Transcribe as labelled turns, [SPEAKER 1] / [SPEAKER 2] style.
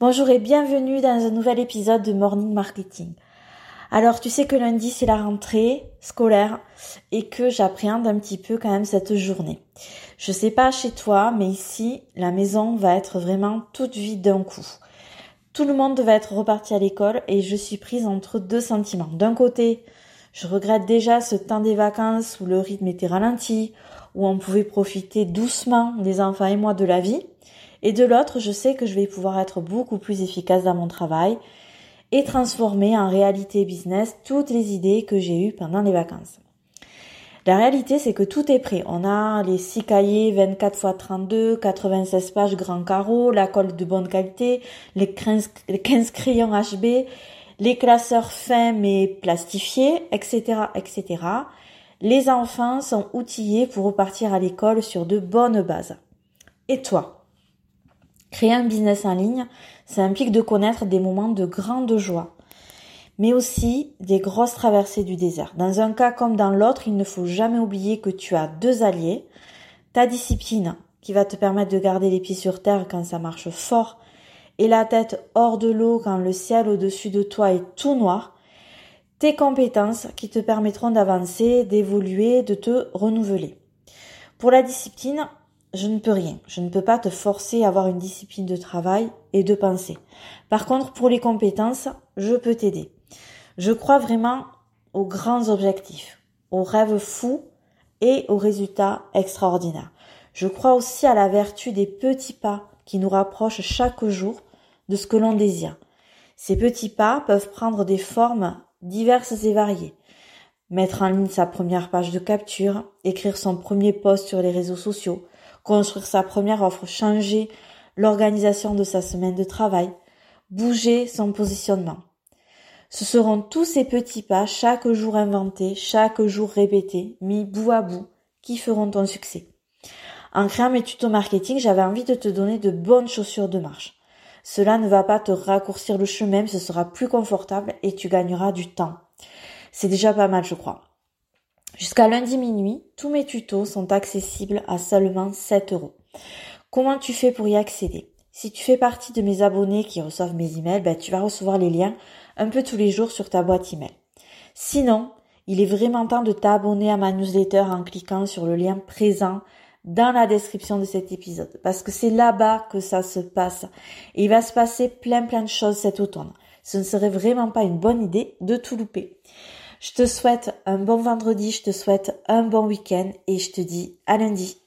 [SPEAKER 1] Bonjour et bienvenue dans un nouvel épisode de Morning Marketing. Alors tu sais que lundi c'est la rentrée scolaire et que j'appréhende un petit peu quand même cette journée. Je sais pas chez toi, mais ici la maison va être vraiment toute vide d'un coup. Tout le monde va être reparti à l'école et je suis prise entre deux sentiments. D'un côté, je regrette déjà ce temps des vacances où le rythme était ralenti, où on pouvait profiter doucement les enfants et moi de la vie. Et de l'autre, je sais que je vais pouvoir être beaucoup plus efficace dans mon travail et transformer en réalité business toutes les idées que j'ai eues pendant les vacances. La réalité, c'est que tout est prêt. On a les 6 cahiers 24 x 32, 96 pages grand carreau, la colle de bonne qualité, les 15, les 15 crayons HB, les classeurs fins mais plastifiés, etc., etc. Les enfants sont outillés pour repartir à l'école sur de bonnes bases. Et toi? Créer un business en ligne, ça implique de connaître des moments de grande joie, mais aussi des grosses traversées du désert. Dans un cas comme dans l'autre, il ne faut jamais oublier que tu as deux alliés, ta discipline qui va te permettre de garder les pieds sur terre quand ça marche fort et la tête hors de l'eau quand le ciel au-dessus de toi est tout noir, tes compétences qui te permettront d'avancer, d'évoluer, de te renouveler. Pour la discipline, je ne peux rien. Je ne peux pas te forcer à avoir une discipline de travail et de pensée. Par contre, pour les compétences, je peux t'aider. Je crois vraiment aux grands objectifs, aux rêves fous et aux résultats extraordinaires. Je crois aussi à la vertu des petits pas qui nous rapprochent chaque jour de ce que l'on désire. Ces petits pas peuvent prendre des formes diverses et variées. Mettre en ligne sa première page de capture, écrire son premier post sur les réseaux sociaux, construire sa première offre, changer l'organisation de sa semaine de travail, bouger son positionnement. Ce seront tous ces petits pas, chaque jour inventés, chaque jour répétés, mis bout à bout, qui feront ton succès. En créant mes tutos marketing, j'avais envie de te donner de bonnes chaussures de marche. Cela ne va pas te raccourcir le chemin, ce sera plus confortable et tu gagneras du temps. C'est déjà pas mal, je crois. Jusqu'à lundi minuit, tous mes tutos sont accessibles à seulement 7 euros. Comment tu fais pour y accéder? Si tu fais partie de mes abonnés qui reçoivent mes emails, ben, tu vas recevoir les liens un peu tous les jours sur ta boîte email. Sinon, il est vraiment temps de t'abonner à ma newsletter en cliquant sur le lien présent dans la description de cet épisode parce que c'est là-bas que ça se passe. Et il va se passer plein plein de choses cet automne. Ce ne serait vraiment pas une bonne idée de tout louper. Je te souhaite un bon vendredi, je te souhaite un bon week-end et je te dis à lundi.